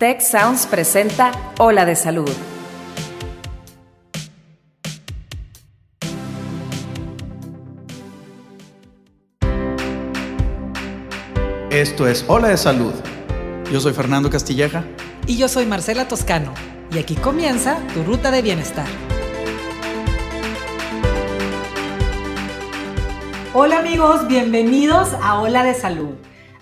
Tech Sounds presenta Ola de Salud. Esto es Ola de Salud. Yo soy Fernando Castilleja. Y yo soy Marcela Toscano. Y aquí comienza tu ruta de bienestar. Hola amigos, bienvenidos a Ola de Salud.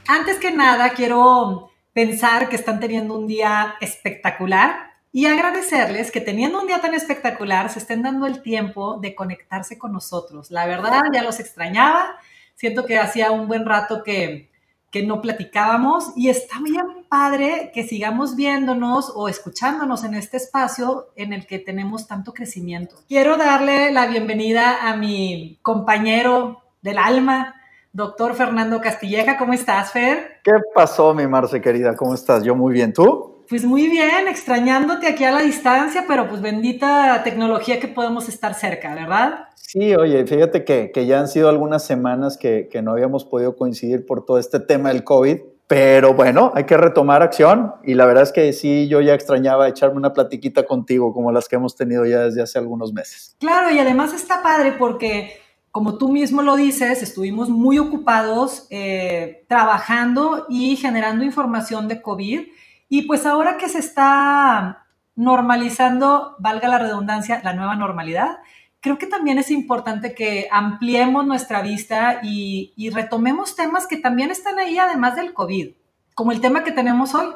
Antes que nada, quiero pensar que están teniendo un día espectacular y agradecerles que teniendo un día tan espectacular se estén dando el tiempo de conectarse con nosotros. La verdad, ya los extrañaba. Siento que hacía un buen rato que, que no platicábamos y está bien padre que sigamos viéndonos o escuchándonos en este espacio en el que tenemos tanto crecimiento. Quiero darle la bienvenida a mi compañero del alma, doctor Fernando Castilleja. ¿Cómo estás, Fer? ¿Qué pasó, mi Marce querida? ¿Cómo estás? Yo muy bien. ¿Tú? Pues muy bien, extrañándote aquí a la distancia, pero pues bendita tecnología que podemos estar cerca, ¿verdad? Sí, oye, fíjate que, que ya han sido algunas semanas que, que no habíamos podido coincidir por todo este tema del COVID. Pero bueno, hay que retomar acción y la verdad es que sí, yo ya extrañaba echarme una platiquita contigo como las que hemos tenido ya desde hace algunos meses. Claro, y además está padre porque como tú mismo lo dices, estuvimos muy ocupados eh, trabajando y generando información de COVID. Y pues ahora que se está normalizando, valga la redundancia, la nueva normalidad, creo que también es importante que ampliemos nuestra vista y, y retomemos temas que también están ahí además del COVID, como el tema que tenemos hoy.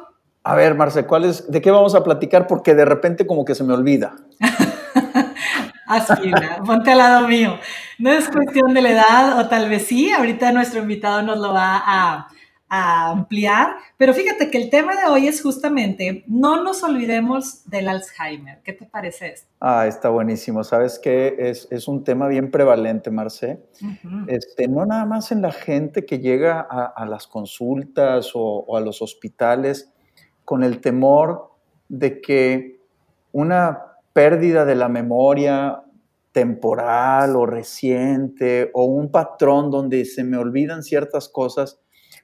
A ver, Marce, ¿cuál es, ¿de qué vamos a platicar? Porque de repente como que se me olvida. Así, ponte al lado mío. No es cuestión de la edad, o tal vez sí, ahorita nuestro invitado nos lo va a, a, ampliar, pero fíjate que el tema de hoy es justamente, no nos olvidemos del Alzheimer. ¿Qué te parece esto? Ah, está buenísimo. Sabes que es, es, un tema bien prevalente, Marce. Uh -huh. este, no nada más en la gente que llega a, a las consultas o, o a los hospitales con el temor de que una pérdida de la memoria temporal o reciente o un patrón donde se me olvidan ciertas cosas,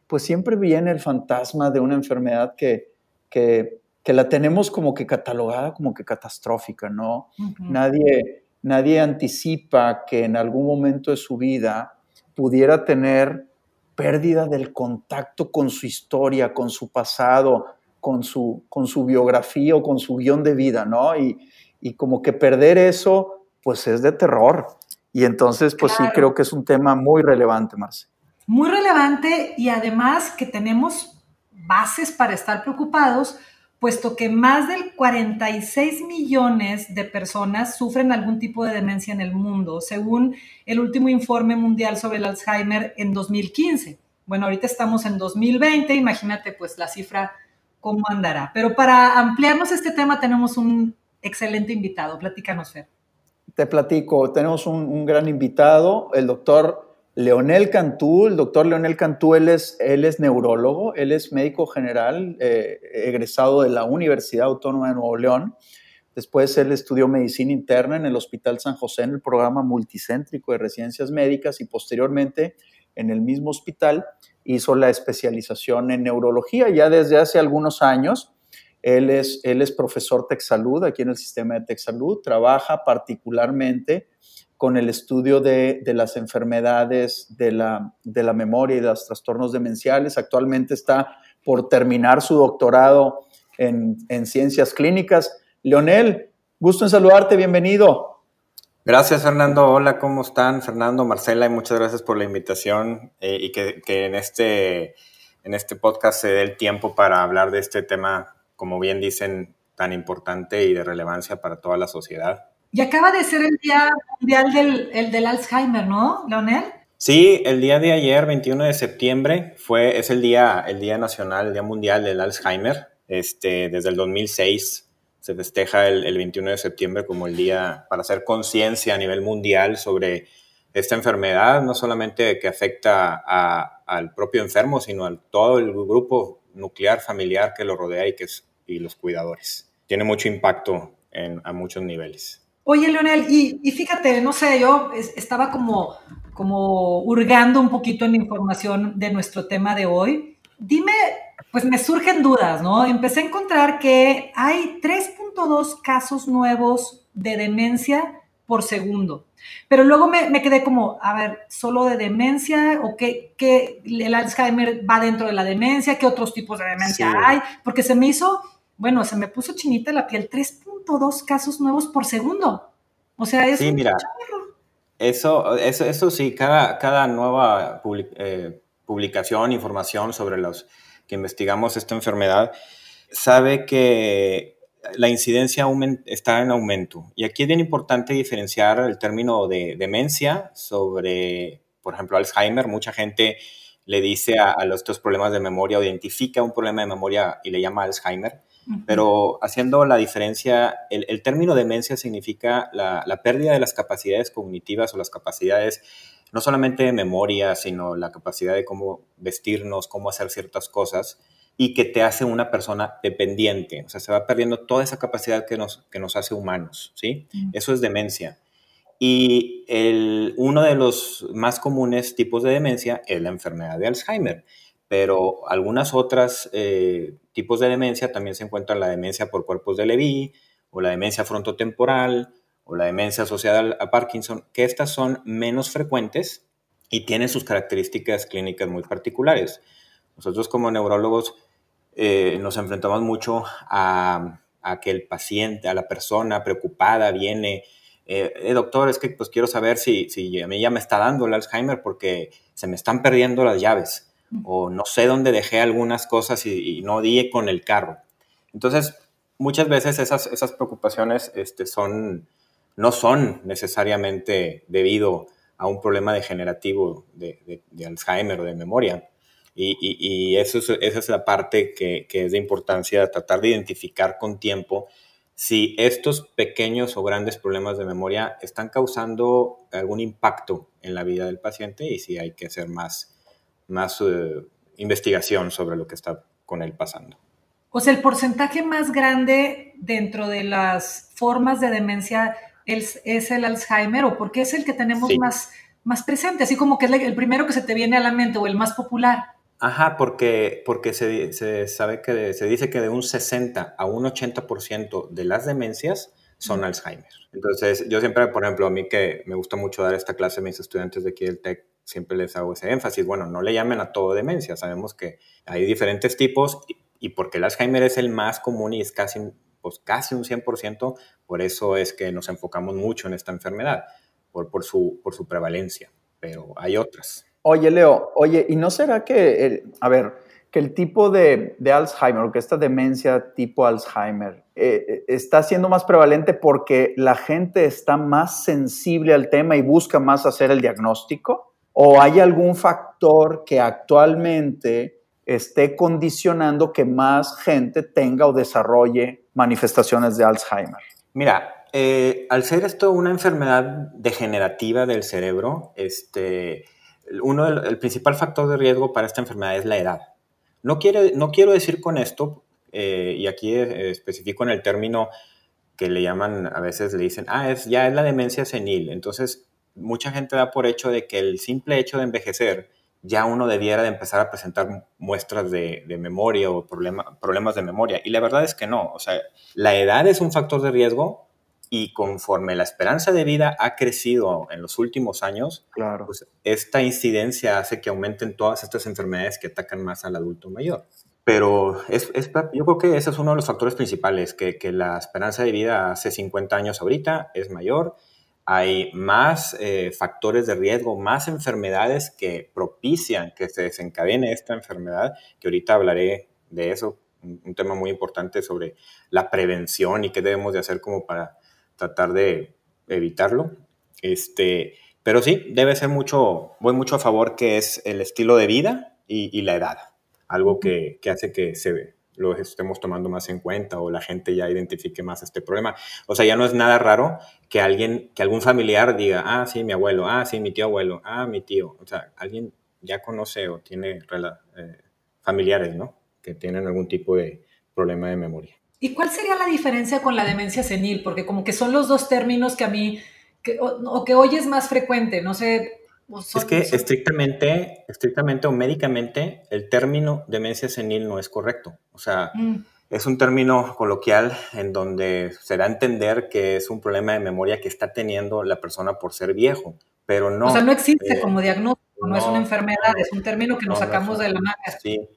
pues siempre viene el fantasma de una enfermedad que, que, que la tenemos como que catalogada como que catastrófica, ¿no? Uh -huh. nadie, nadie anticipa que en algún momento de su vida pudiera tener pérdida del contacto con su historia, con su pasado, con su, con su biografía o con su guion de vida, ¿no? Y, y como que perder eso, pues es de terror. Y entonces, pues claro. sí creo que es un tema muy relevante, Marce. Muy relevante y además que tenemos bases para estar preocupados, puesto que más del 46 millones de personas sufren algún tipo de demencia en el mundo, según el último informe mundial sobre el Alzheimer en 2015. Bueno, ahorita estamos en 2020, imagínate pues la cifra cómo andará. Pero para ampliarnos este tema tenemos un excelente invitado. Platícanos, Fer. Te platico, tenemos un, gran invitado, el doctor Leonel Cantú. El doctor Leonel Cantú, él es neurólogo, él es médico general, eh, egresado de la Universidad Autónoma de Nuevo León. Después él estudió medicina interna en el Hospital San José en el programa multicéntrico de residencias médicas y posteriormente en el mismo hospital hizo la especialización en neurología ya desde hace algunos años él es, él es profesor TechSalud aquí en el sistema de TechSalud, trabaja particularmente con el estudio de, las enfermedades de la, memoria y de los trastornos demenciales. Actualmente está por terminar su doctorado en, en ciencias clínicas. Leonel, gusto en saludarte, bienvenido. Gracias, Fernando. Hola, ¿cómo están? Fernando, Marcela, y muchas gracias por la invitación eh, y que, que en, este, en este podcast se dé el tiempo para hablar de este tema como bien dicen, tan importante y de relevancia para toda la sociedad. Y acaba de ser el Día Mundial del, el del Alzheimer, ¿no, Leonel? Sí, el día de ayer, 21 de septiembre, fue, es el día, el día nacional, el Día Mundial del Alzheimer. Este, desde el 2006 se festeja el, el 21 de septiembre como el día para hacer conciencia a nivel mundial sobre esta enfermedad, no solamente que afecta a, al propio enfermo, sino a todo el grupo nuclear familiar que lo rodea y que es y los cuidadores. Tiene mucho impacto en, a muchos niveles. Oye, Leonel, y, y fíjate, no sé, yo estaba como, como hurgando un poquito en la información de nuestro tema de hoy. Dime pues me surgen dudas, ¿no? Empecé a encontrar que hay 3.2 casos nuevos de demencia por segundo. Pero luego me, quedé como, a ver, ¿solo de demencia? ¿O qué, qué, el Alzheimer va dentro de la demencia? ¿Qué otros tipos de demencia hay? Porque se me hizo, bueno, se me puso chinita la piel, 3.2 casos nuevos por segundo. O sea, es sí, mira, eso, eso, eso, sí, cada, cada nueva eh, publicación, información sobre los que investigamos esta enfermedad, sabe que la incidencia está en aumento. Y aquí es bien importante diferenciar el término de demencia sobre, por ejemplo, Alzheimer. Mucha gente le dice a, los, estos problemas de memoria o identifica un problema de memoria y le llama Alzheimer. Pero haciendo la diferencia, el, término demencia significa la, la, pérdida de las capacidades cognitivas o las capacidades no solamente de memoria, sino la capacidad de cómo vestirnos, cómo hacer ciertas cosas y que te hace una persona dependiente. O sea, se va perdiendo toda esa capacidad que nos, que nos hace humanos, ¿sí? Eso es demencia. Y el, uno de los más comunes tipos de demencia es la enfermedad de Alzheimer, pero algunas otras eh, tipos de demencia también se encuentran la demencia por cuerpos de Levy o la demencia frontotemporal o la demencia asociada a Parkinson, que estas son menos frecuentes y tienen sus características clínicas muy particulares. Nosotros como neurólogos eh, nos enfrentamos mucho a, que el paciente, a la persona preocupada viene, eh, eh, doctor, es que pues quiero saber si, si a mí ya me está dando el Alzheimer porque se me están perdiendo las llaves o no sé dónde dejé algunas cosas y, no di con el carro. Entonces, muchas veces esas, esas preocupaciones este, son, no son necesariamente debido a un problema degenerativo de Alzheimer o de memoria, y, eso esa es la parte que, es de importancia, tratar de identificar con tiempo si estos pequeños o grandes problemas de memoria están causando algún impacto en la vida del paciente y si hay que hacer más, más eh, investigación sobre lo que está con él pasando. O sea, el porcentaje más grande dentro de las formas de demencia es, el Alzheimer o porque es el que tenemos más, más presente, así como que es el primero que se te viene a la mente o el más popular. Ajá, porque, porque se, se, sabe que se dice que de un 60 a un 80% de las demencias son Alzheimer. Entonces, yo siempre, por ejemplo, a mí que me gusta mucho dar esta clase a mis estudiantes de aquí del TEC, siempre les hago ese énfasis. Bueno, no le llamen a todo demencia, sabemos que hay diferentes tipos y, porque el Alzheimer es el más común y es casi, pues, casi un 100%, por eso es que nos enfocamos mucho en esta enfermedad, por, por, su, por su prevalencia, pero hay otras. Oye, Leo, oye, ¿y no será que, a ver, que el tipo de, Alzheimer o que esta demencia tipo Alzheimer eh, eh, está siendo más prevalente porque la gente está más sensible al tema y busca más hacer el diagnóstico? ¿O hay algún factor que actualmente esté condicionando que más gente tenga o desarrolle manifestaciones de Alzheimer? Mira, eh, al ser esto una enfermedad degenerativa del cerebro, este, uno el principal factor de riesgo para esta enfermedad es la edad. No, quiere, no quiero decir con esto, eh, y aquí eh, especifico en el término que le llaman, a veces le dicen, ah, es, ya es la demencia senil. Entonces, mucha gente da por hecho de que el simple hecho de envejecer, ya uno debiera de empezar a presentar muestras de, memoria o problemas de memoria. Y la verdad es que no. O sea, la edad es un factor de riesgo, y conforme la esperanza de vida ha crecido en los últimos años, claro. pues esta incidencia hace que aumenten todas estas enfermedades que atacan más al adulto mayor. Pero es, yo creo que ese es uno de los factores principales, que, que, la esperanza de vida hace 50 años ahorita es mayor, hay más eh, factores de riesgo, más enfermedades que propician que se desencadene esta enfermedad, que ahorita hablaré de eso, un, un tema muy importante sobre la prevención y qué debemos de hacer como para tratar de evitarlo. Este, pero sí, debe ser mucho, voy mucho a favor que es el estilo de vida y, la edad, algo que, que, hace que se lo estemos tomando más en cuenta o la gente ya identifique más este problema. O sea, ya no es nada raro que alguien, que algún familiar diga, ah, sí, mi abuelo, ah, sí, mi tío abuelo, ah, mi tío. O sea, alguien ya conoce o tiene eh, familiares, ¿no? Que tienen algún tipo de problema de memoria. ¿Y cuál sería la diferencia con la demencia senil? Porque como que son los dos términos que a mí, que, o, que hoy es más frecuente, no sé, es que estrictamente, estrictamente o médicamente, el término demencia senil no es correcto. O sea, mm. es un término coloquial en donde se da a entender que es un problema de memoria que está teniendo la persona por ser viejo, pero no. O sea, no existe eh, como diagnóstico, no, es una enfermedad, es un término que nos sacamos de la manga. Sí,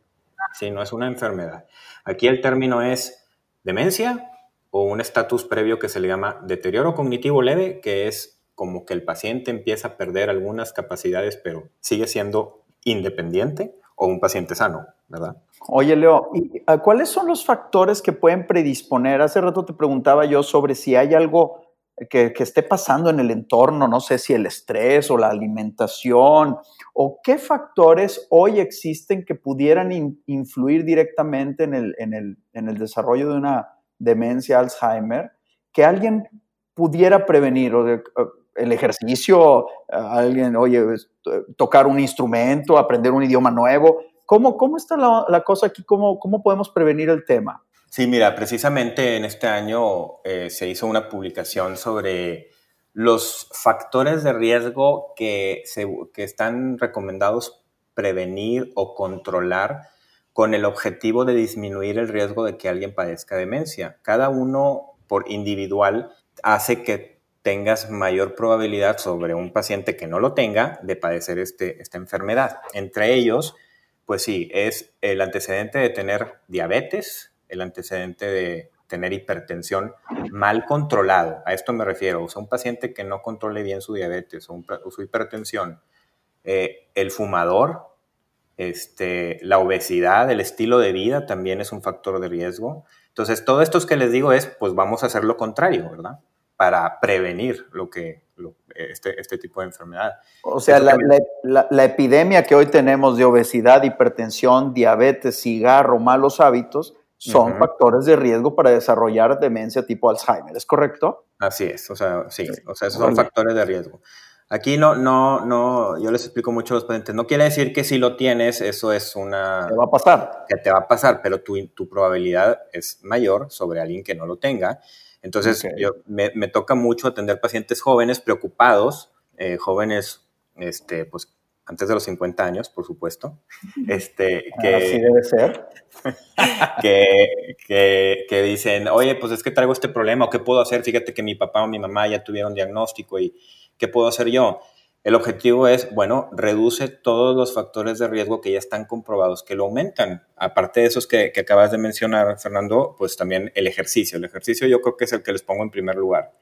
sí, no es una enfermedad. Aquí el término es demencia o un estatus previo que se le llama deterioro cognitivo leve, que es como que el paciente empieza a perder algunas capacidades, pero sigue siendo independiente o un paciente sano, ¿verdad? Oye, Leo, ah, ¿cuáles son los factores que pueden predisponer? Hace rato te preguntaba yo sobre si hay algo que, esté pasando en el entorno, no sé si el estrés o la alimentación, o qué factores hoy existen que pudieran influir directamente en el, en, el, en el desarrollo de una demencia Alzheimer, que alguien pudiera prevenir o de, el ejercicio, alguien, oye, tocar un instrumento, aprender un idioma nuevo. ¿Cómo, cómo está la, cosa aquí? ¿Cómo, ¿Cómo podemos prevenir el tema? Sí, mira, precisamente en este año eh, se hizo una publicación sobre los factores de riesgo que, se, que están recomendados prevenir o controlar con el objetivo de disminuir el riesgo de que alguien padezca demencia. Cada uno por individual hace que tengas mayor probabilidad sobre un paciente que no lo tenga de padecer este, esta enfermedad. Entre ellos, pues sí, es el antecedente de tener diabetes, el antecedente de tener hipertensión mal controlado. A esto me refiero. O sea, un paciente que no controle bien su diabetes o, su hipertensión, eh, el fumador, este, la obesidad, el estilo de vida también es un factor de riesgo. Entonces, todo esto que les digo es, pues vamos a hacer lo contrario, ¿verdad? Para prevenir lo que, este, este, tipo de enfermedad. O sea, la, epidemia que hoy tenemos de obesidad, hipertensión, diabetes, cigarro, malos hábitos, son factores de riesgo para desarrollar demencia tipo Alzheimer, ¿es correcto? Así es, o sea, sí, o sea, esos son factores de riesgo. Aquí no, no, no, yo les explico mucho a los pacientes, no quiere decir que si lo tienes, eso es una... Te va a pasar. Que te va a pasar, pero tu, tu probabilidad es mayor sobre alguien que no lo tenga. Entonces, yo, me, toca mucho atender pacientes jóvenes preocupados, eh, jóvenes, este, pues, antes de los 50 años, por supuesto. Este, que, Así debe ser. que, que, dicen, oye, pues es que traigo este problema, o qué puedo hacer, fíjate que mi papá o mi mamá ya tuvieron diagnóstico y qué puedo hacer yo. El objetivo es, bueno, reduce todos los factores de riesgo que ya están comprobados que lo aumentan. Aparte de esos que, acabas de mencionar, Fernando, pues también el ejercicio. El ejercicio yo creo que es el que les pongo en primer lugar.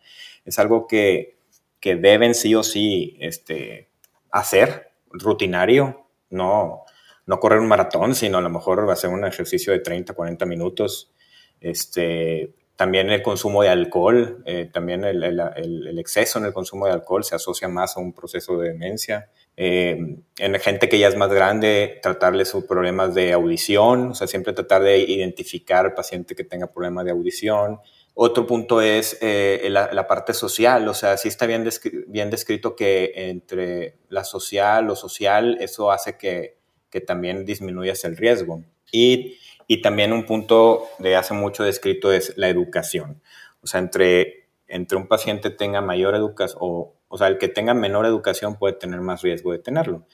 Es algo que, deben sí o sí este, hacer, rutinario, no, no correr un maratón, sino a lo mejor hacer un ejercicio de 30, 40 minutos. Este, también el consumo de alcohol, eh, también el, exceso en el consumo de alcohol se asocia más a un proceso de demencia. Eh, en gente que ya es más grande, tratarle sus problemas de audición, o sea, siempre tratar de identificar al paciente que tenga problemas de audición. Otro punto es eh, la, parte social, o sea, sí está bien, bien descrito que entre la social, lo social, eso hace que, que también disminuyas el riesgo. Y y también un punto de hace mucho descrito es la educación. O sea, entre, entre un paciente tenga mayor educación, o, o sea, el que tenga menor educación puede tener más riesgo de tenerlo.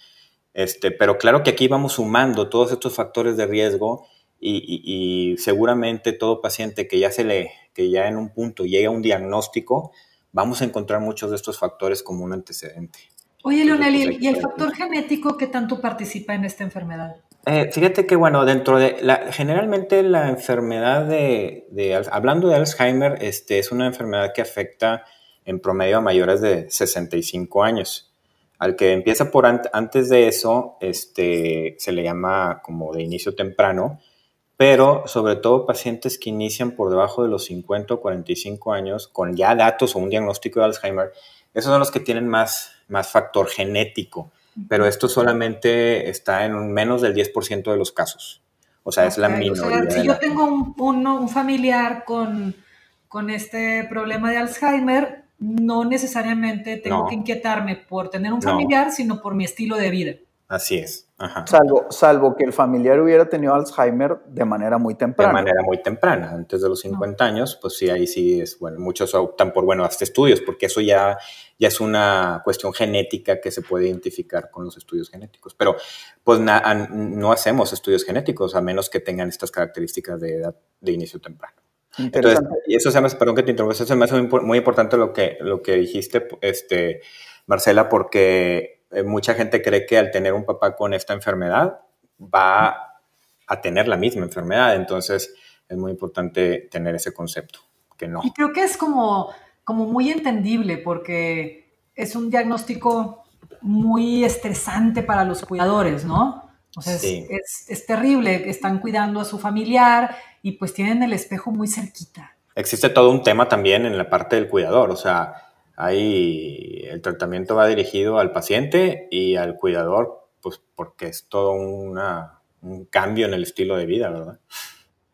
Este, pero claro que aquí vamos sumando todos estos factores de riesgo y, y, seguramente todo paciente que ya se le, que ya en un punto llega a un diagnóstico, vamos a encontrar muchos de estos factores como un antecedente. Oye, Leonel, ¿y el factor genético qué tanto participa en esta enfermedad? Eh, fíjate que, bueno, dentro de la, generalmente la enfermedad de, hablando de Alzheimer, este, es una enfermedad que afecta en promedio a mayores de 65 años. Al que empieza por antes de eso, este, se le llama como de inicio temprano, pero sobre todo pacientes que inician por debajo de los 50 o 45 años con ya datos o un diagnóstico de Alzheimer, esos son los que tienen más, más factor genético pero esto solamente está en menos del 10% de los casos. O sea, es la minoría. si yo tengo un, familiar con, con, este problema de Alzheimer, no necesariamente tengo que inquietarme por tener un familiar, sino por mi estilo de vida. Así es. Salvo, salvo que el familiar hubiera tenido Alzheimer de manera muy temprana. De manera muy temprana, antes de los 50 años, pues sí, ahí sí es, bueno, muchos optan por, bueno, hasta estudios, porque eso ya, ya es una cuestión genética que se puede identificar con los estudios genéticos. Pero pues no hacemos estudios genéticos a menos que tengan estas características de edad de inicio temprano. Entonces, y eso se me, perdón que te interrumpa, eso se me hace muy, importante lo que, lo que dijiste, este, Marcela, porque eh, mucha gente cree que al tener un papá con esta enfermedad va a tener la misma enfermedad. Entonces es muy importante tener ese concepto, que no. Y creo que es como, como muy entendible porque es un diagnóstico muy estresante para los cuidadores, ¿no? O sea, es, es, terrible, están cuidando a su familiar y pues tienen el espejo muy cerquita. Existe todo un tema también en la parte del cuidador, o sea, Ahí el tratamiento va dirigido al paciente y al cuidador, pues porque es todo una, un cambio en el estilo de vida, ¿verdad?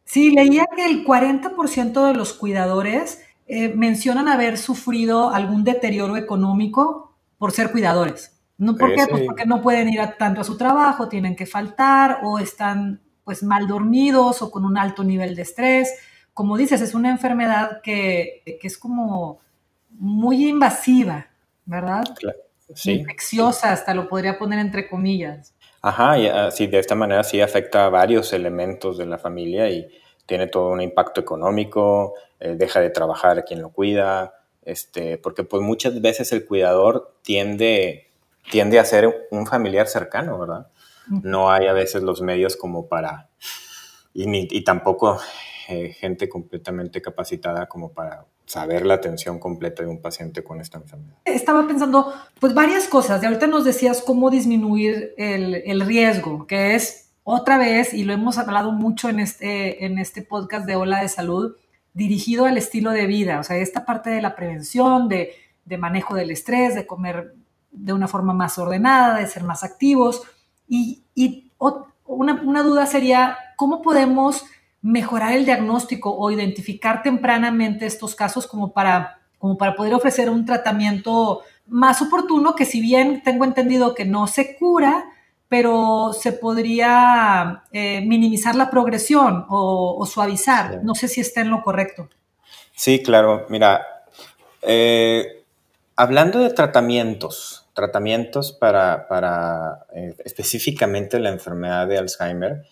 Sí, leía que el 40% de los cuidadores eh, mencionan haber sufrido algún deterioro económico por ser cuidadores. ¿No? ¿Por qué? Pues porque no pueden ir tanto a su trabajo, tienen que faltar o están pues mal dormidos o con un alto nivel de estrés. Como dices, es una enfermedad que, que es como muy invasiva, ¿verdad? Sí. Infecciosa, hasta lo podría poner entre comillas. Ajá, y así de esta manera sí afecta a varios elementos de la familia y tiene todo un impacto económico, eh, deja de trabajar quien lo cuida, este, porque pues muchas veces el cuidador tiende, tiende a ser un familiar cercano, ¿verdad? No hay a veces los medios como para, y, y tampoco eh, gente completamente capacitada como para saber la atención completa de un paciente con esta enfermedad. Estaba pensando, pues varias cosas. De ahorita nos decías cómo disminuir el, riesgo, que es otra vez, y lo hemos hablado mucho en este, en este podcast de Ola de Salud, dirigido al estilo de vida, o sea, esta parte de la prevención, de, manejo del estrés, de comer de una forma más ordenada, de ser más activos. Y, una, una duda sería, ¿cómo podemos mejorar el diagnóstico o identificar tempranamente estos casos como para, como para poder ofrecer un tratamiento más oportuno que si bien tengo entendido que no se cura, pero se podría eh, minimizar la progresión o, suavizar. No sé si está en lo correcto. Sí, claro. Mira, eh, hablando de tratamientos, tratamientos para, para eh, específicamente la enfermedad de Alzheimer,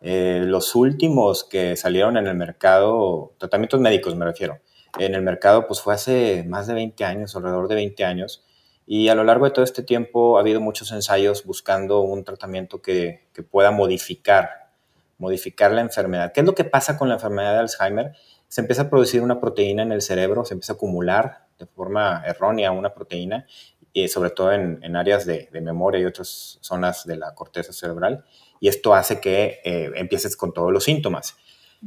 eh, los últimos que salieron en el mercado, tratamientos médicos me refiero, en el mercado pues fue hace más de 20 años, alrededor de 20 años, y a lo largo de todo este tiempo ha habido muchos ensayos buscando un tratamiento que, pueda modificar, modificar la enfermedad. ¿Qué es lo que pasa con la enfermedad de Alzheimer? Se empieza a producir una proteína en el cerebro, se empieza a acumular de forma errónea una proteína, y sobre todo en, áreas de memoria y otras zonas de la corteza cerebral y esto hace que eh, empieces con todos los síntomas.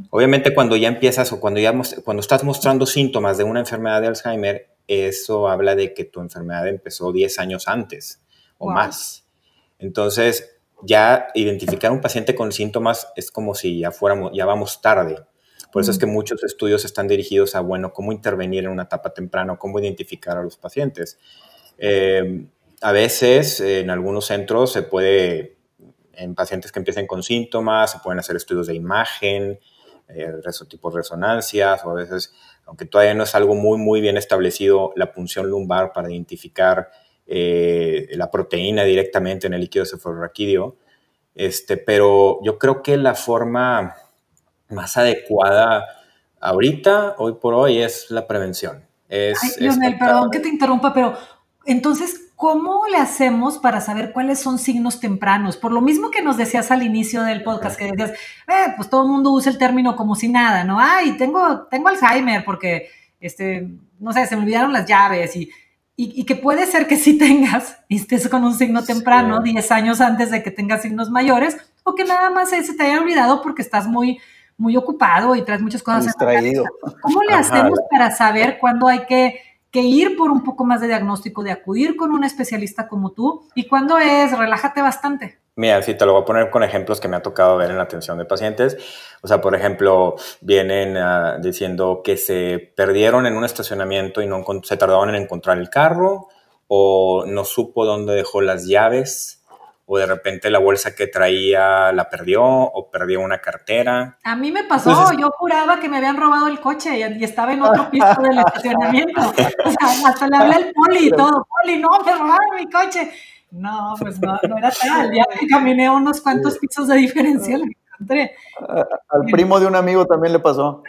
Obviamente cuando ya empiezas o cuando, ya, cuando estás mostrando síntomas de una enfermedad de Alzheimer, eso habla de que tu enfermedad empezó 10 años antes o más. Entonces, ya identificar un paciente con síntomas es como si ya fuéramos, ya vamos tarde. Por eso es que muchos estudios están dirigidos a, bueno, cómo intervenir en una etapa temprana, cómo identificar a los pacientes. Eh, a veces en algunos centros se puede en pacientes que empiecen con síntomas, se pueden hacer estudios de imagen, eh, tipo resonancias, o a veces, aunque todavía no es algo muy, muy bien establecido, la punción lumbar para identificar eh, la proteína directamente en el líquido cefalorraquídeo. Este, pero yo creo que la forma más adecuada ahorita, hoy por hoy, es la prevención. Es, Ay, perdón que te interrumpa, pero entonces, ¿cómo le hacemos para saber cuáles son signos tempranos? Por lo mismo que nos decías al inicio del podcast, que decías, eh, pues todo el mundo usa el término como si nada, ¿no? Ay, tengo, tengo Alzheimer porque, este, no sé, se me olvidaron las llaves y, y, que puede ser que sí tengas y estés con un signo temprano, 10 años antes de que tengas signos mayores, o que nada más se te haya olvidado porque estás muy, muy ocupado y traes muchas cosas. Distraído. ¿Cómo le hacemos para saber cuándo hay que que ir por un poco más de diagnóstico, de acudir con un especialista como tú. ¿Y cuándo es? Relájate bastante. Mira, sí, te lo voy a poner con ejemplos que me ha tocado ver en la atención de pacientes. O sea, por ejemplo, vienen ah, diciendo que se perdieron en un estacionamiento y no se tardaron en encontrar el carro, o no supo dónde dejó las llaves, o de repente la bolsa que traía la perdió o perdió una cartera. A mí me pasó, yo juraba que me habían robado el coche y, estaba en otro piso del estacionamiento. O sea, hasta le hablé al poli y todo, poli, no, me robaron mi coche. No, pues no, no era tal. Ya que caminé unos cuantos pisos de diferencia, lo encontré. Al primo de un amigo también le pasó.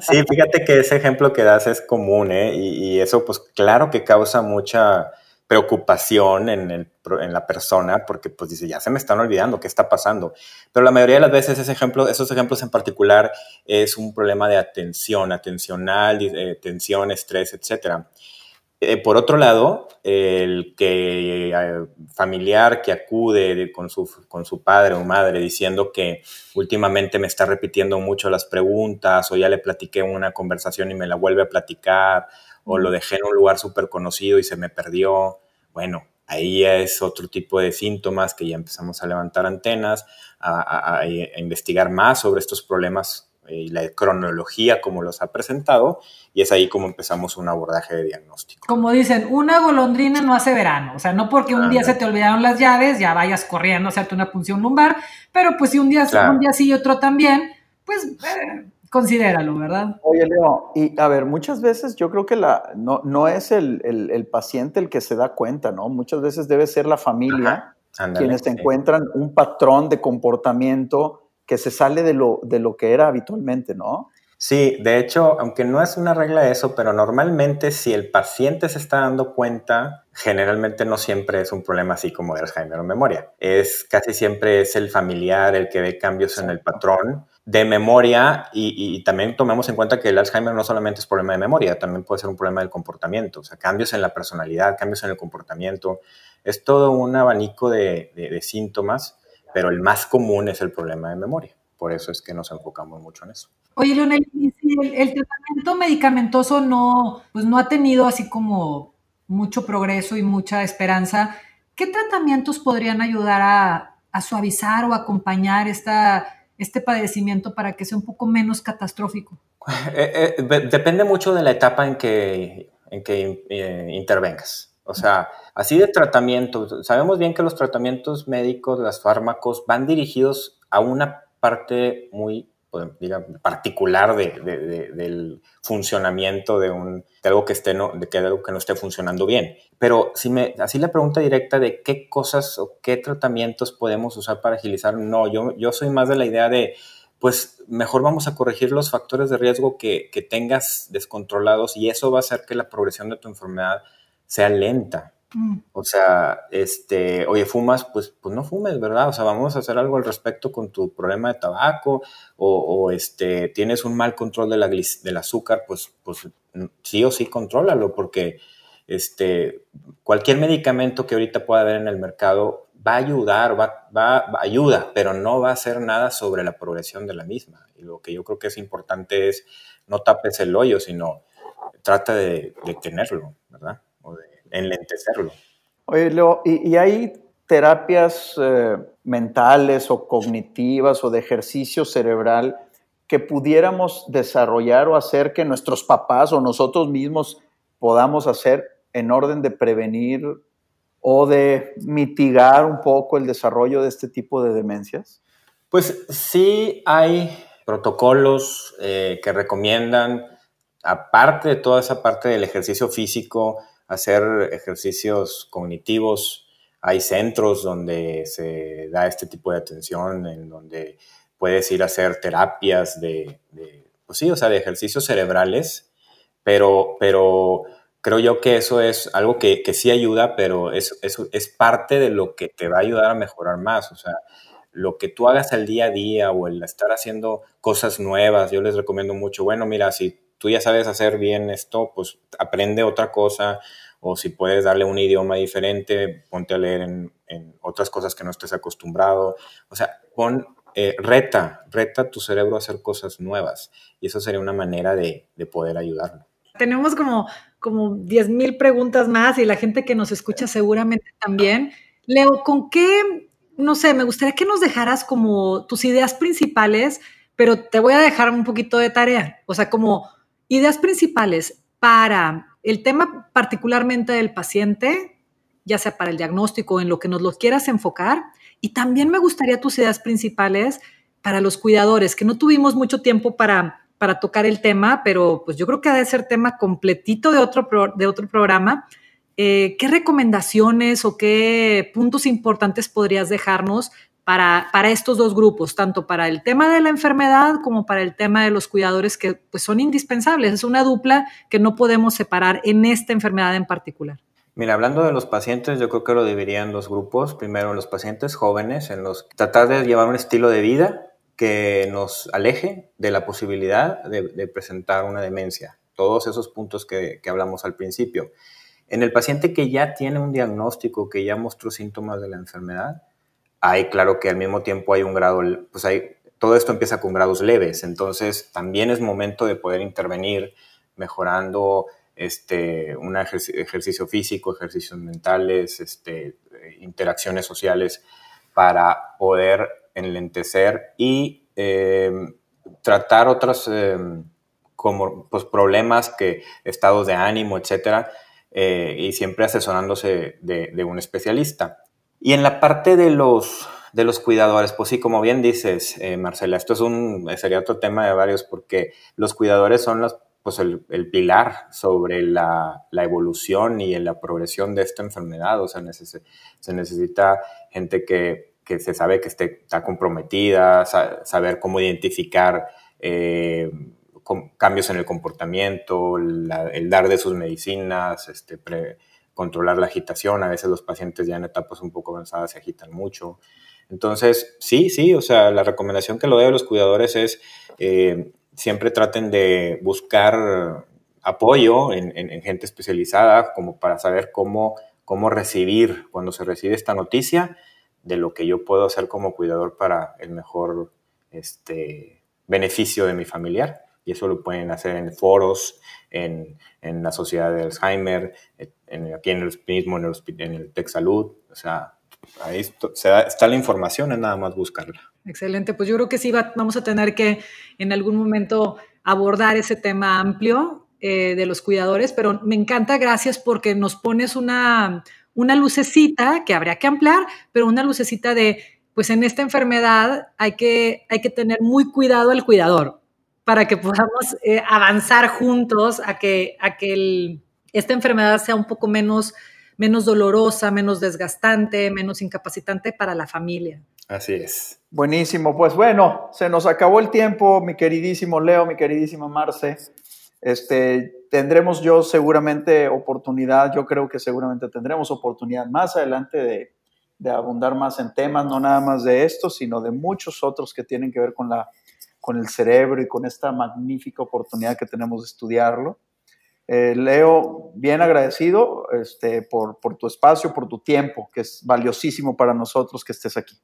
sí, fíjate que ese ejemplo que das es común, ¿eh? Y, y eso, pues claro que causa mucha preocupación en, el, en, la persona porque pues dice, ya se me están olvidando, ¿qué está pasando? Pero la mayoría de las veces esos ejemplos en particular es un problema de atención, atencional, eh, tensión, estrés, etc. Eh, por otro lado, el que eh, familiar que acude con, su, con su padre o madre diciendo que últimamente me está repitiendo mucho las preguntas o ya le platiqué una conversación y me la vuelve a platicar o lo dejé en un lugar súper conocido y se me perdió. Bueno, ahí ya es otro tipo de síntomas que ya empezamos a levantar antenas, a, investigar más sobre estos problemas eh, y la cronología como los ha presentado, y es ahí como empezamos un abordaje de diagnóstico. Como dicen, una golondrina no hace verano, o sea, no porque un día se te olvidaron las llaves, ya vayas corriendo a hacerte una punción lumbar, pero pues si un día, un día sí y otro también, pues eh, considéralo, ¿verdad? Oye, Leo, y a ver, muchas veces yo creo que la, no, no es el, el, paciente el que se da cuenta, ¿no? Muchas veces debe ser la familia quienes encuentran un patrón de comportamiento que se sale de lo, de lo que era habitualmente, ¿no? Sí, de hecho, aunque no es una regla eso, pero normalmente si el paciente se está dando cuenta, generalmente no siempre es un problema así como de Alzheimer o memoria. Es casi siempre es el familiar el que ve cambios en el patrón de memoria y, también tomemos en cuenta que el Alzheimer no solamente es problema de memoria, también puede ser un problema del comportamiento, o sea, cambios en la personalidad, cambios en el comportamiento, es todo un abanico de, síntomas, pero el más común es el problema de memoria, por eso es que nos enfocamos mucho en eso. Oye, Leonel, el, tratamiento medicamentoso no, pues no ha tenido así como mucho progreso y mucha esperanza, ¿qué tratamientos podrían ayudar a, a suavizar o acompañar esta este padecimiento para que sea un poco menos catastrófico? Eh, eh, depende mucho de la etapa en que, en que eh, intervengas. O sea, así de tratamiento, sabemos bien que los tratamientos médicos, los fármacos, van dirigidos a una parte muy pues, particular de, del funcionamiento de, un, algo que, esté no, de que algo que no esté funcionando bien. Pero si me, así la pregunta directa de qué cosas o qué tratamientos podemos usar para agilizar, no, yo, yo soy más de la idea de, pues mejor vamos a corregir los factores de riesgo que, que tengas descontrolados y eso va a hacer que la progresión de tu enfermedad sea lenta. Mm. O sea, este, oye, fumas, pues, pues no fumes, ¿verdad? O sea, vamos a hacer algo al respecto con tu problema de tabaco, o, este, tienes un mal control de la, del azúcar, pues, pues sí o sí contrólalo, porque este, cualquier medicamento que ahorita pueda haber en el mercado va a ayudar, va, va, ayuda, pero no va a hacer nada sobre la progresión de la misma. Y lo que yo creo que es importante es no tapes el hoyo, sino trata de, de tenerlo, ¿verdad? O de enlentecerlo. Oye, Leo, ¿y, hay terapias eh, mentales o cognitivas o de ejercicio cerebral que pudiéramos desarrollar o hacer que nuestros papás o nosotros mismos podamos hacer en orden de prevenir o de mitigar un poco el desarrollo de este tipo de demencias? Pues sí hay protocolos eh, que recomiendan, aparte de toda esa parte del ejercicio físico, hacer ejercicios cognitivos. Hay centros donde se da este tipo de atención, en donde puedes ir a hacer terapias de, pues sí, o sea, de ejercicios cerebrales, pero, pero creo yo que eso es algo que, sí ayuda, pero es, es, parte de lo que te va a ayudar a mejorar más. O sea, lo que tú hagas al día a día o el estar haciendo cosas nuevas, yo les recomiendo mucho, bueno, mira, si tú ya sabes hacer bien esto, pues aprende otra cosa, o si puedes darle un idioma diferente, ponte a leer en, otras cosas que no estés acostumbrado. O sea, pon, eh, reta, reta tu cerebro a hacer cosas nuevas y eso sería una manera de, poder ayudarlo. Tenemos como, como 10 mil preguntas más y la gente que nos escucha seguramente también. Leo, ¿con qué, no sé, me gustaría que nos dejaras como tus ideas principales, pero te voy a dejar un poquito de tarea, o sea, como ideas principales para el tema particularmente del paciente ya sea para el diagnóstico, en lo que nos lo quieras enfocar. Y también me gustaría tus ideas principales para los cuidadores, que no tuvimos mucho tiempo para, para tocar el tema, pero pues yo creo que ha de ser tema completito de otro, de otro programa. Eh, ¿Qué recomendaciones o qué puntos importantes podrías dejarnos para, para, estos dos grupos, tanto para el tema de la enfermedad como para el tema de los cuidadores que pues, son indispensables? Es una dupla que no podemos separar en esta enfermedad en particular. Mira, hablando de los pacientes, yo creo que lo dividiría en dos grupos. Primero, los pacientes jóvenes, en los tratar de llevar un estilo de vida que nos aleje de la posibilidad de, presentar una demencia. Todos esos puntos que, hablamos al principio. En el paciente que ya tiene un diagnóstico, que ya mostró síntomas de la enfermedad, hay claro que al mismo tiempo hay un grado, pues hay, todo esto empieza con grados leves, entonces también es momento de poder intervenir mejorando este, un ejercicio, físico, ejercicios mentales, este, interacciones sociales para poder enlentecer y em, tratar otros em, como pues, problemas que estados de ánimo, etcétera, eh, y siempre asesorándose de, un especialista. Y en la parte de los, de los cuidadores, pues sí, como bien dices, eh, Marcela, esto es un, sería otro tema de varios porque los cuidadores son los, pues el, pilar sobre la, la, evolución y la progresión de esta enfermedad. O sea, se necesita gente que que se sabe que esté, está comprometida, saber cómo identificar eh, cambios en el comportamiento, el dar de sus medicinas, este, controlar la agitación. A veces los pacientes ya en etapas un poco avanzadas se agitan mucho. Entonces, sí, sí, o sea, la recomendación que lo doy a los cuidadores es eh, siempre traten de buscar apoyo en, en, gente especializada como para saber cómo, cómo recibir cuando se recibe esta noticia de lo que yo puedo hacer como cuidador para el mejor este, beneficio de mi familiar. Y eso lo pueden hacer en foros, en, en la Sociedad de Alzheimer, en, aquí en el mismo en el, en Tech Salud. O sea, ahí está la información, es nada más buscarla. Excelente, pues yo creo que sí vamos a tener que en algún momento abordar ese tema amplio eh, de los cuidadores, pero me encanta, gracias porque nos pones una, una lucecita que habría que ampliar, pero una lucecita de, pues en esta enfermedad hay que, hay que tener muy cuidado al cuidador para que podamos eh, avanzar juntos a que, a que esta enfermedad sea un poco menos, menos dolorosa, menos desgastante, menos incapacitante para la familia. Así es. Buenísimo, pues bueno, se nos acabó el tiempo, mi queridísimo Leo, mi queridísima Marce. Este, tendremos yo seguramente oportunidad, yo creo que seguramente tendremos oportunidad más adelante de, de, abundar más en temas, no nada más de esto, sino de muchos otros que tienen que ver con, la, con el cerebro y con esta magnífica oportunidad que tenemos de estudiarlo. Eh, Leo, bien agradecido este, por, por tu espacio, por tu tiempo, que es valiosísimo para nosotros que estés aquí.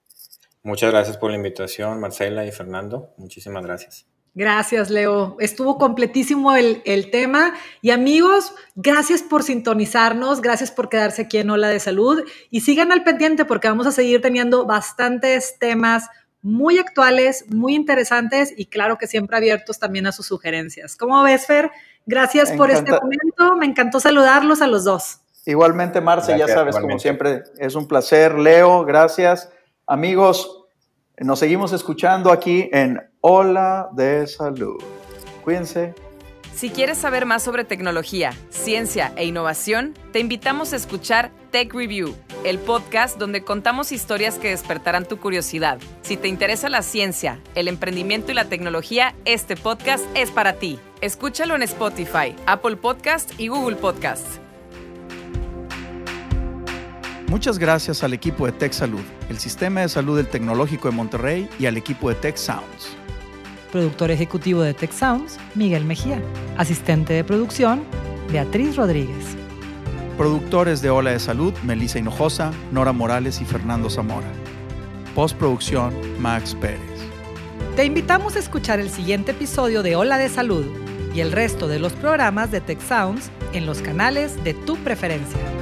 Muchas gracias por la invitación, Marcela y Fernando. Muchísimas gracias. Gracias, Leo. Estuvo completísimo el, tema. Y amigos, gracias por sintonizarnos, gracias por quedarse aquí en Ola de Salud y sigan al pendiente porque vamos a seguir teniendo bastantes temas muy actuales, muy interesantes y claro que siempre abiertos también a sus sugerencias. ¿Cómo ves, Fer? Gracias por este momento. Me encantó saludarlos a los dos. Igualmente, Marce, ya sabes, como siempre, es un placer. Leo, gracias. Amigos, nos seguimos escuchando aquí en Hola de Salud. Cuídense. Si quieres saber más sobre tecnología, ciencia e innovación, te invitamos a escuchar Tech Review, el podcast donde contamos historias que despertarán tu curiosidad. Si te interesa la ciencia, el emprendimiento y la tecnología, este podcast es para ti. Escúchalo en Spotify, Apple Podcast y Google Podcast. Muchas gracias al equipo de Tech Salud, el sistema de salud del Tecnológico de Monterrey y al equipo de Tech Sounds productor ejecutivo de Tech Sounds, Miguel Mejía, asistente de producción, Beatriz Rodríguez. Productores de Ola de Salud, Melissa Hinojosa, Nora Morales y Fernando Zamora. Postproducción, Max Pérez. Te invitamos a escuchar el siguiente episodio de Ola de Salud y el resto de los programas de Tech Sounds en los canales de tu preferencia.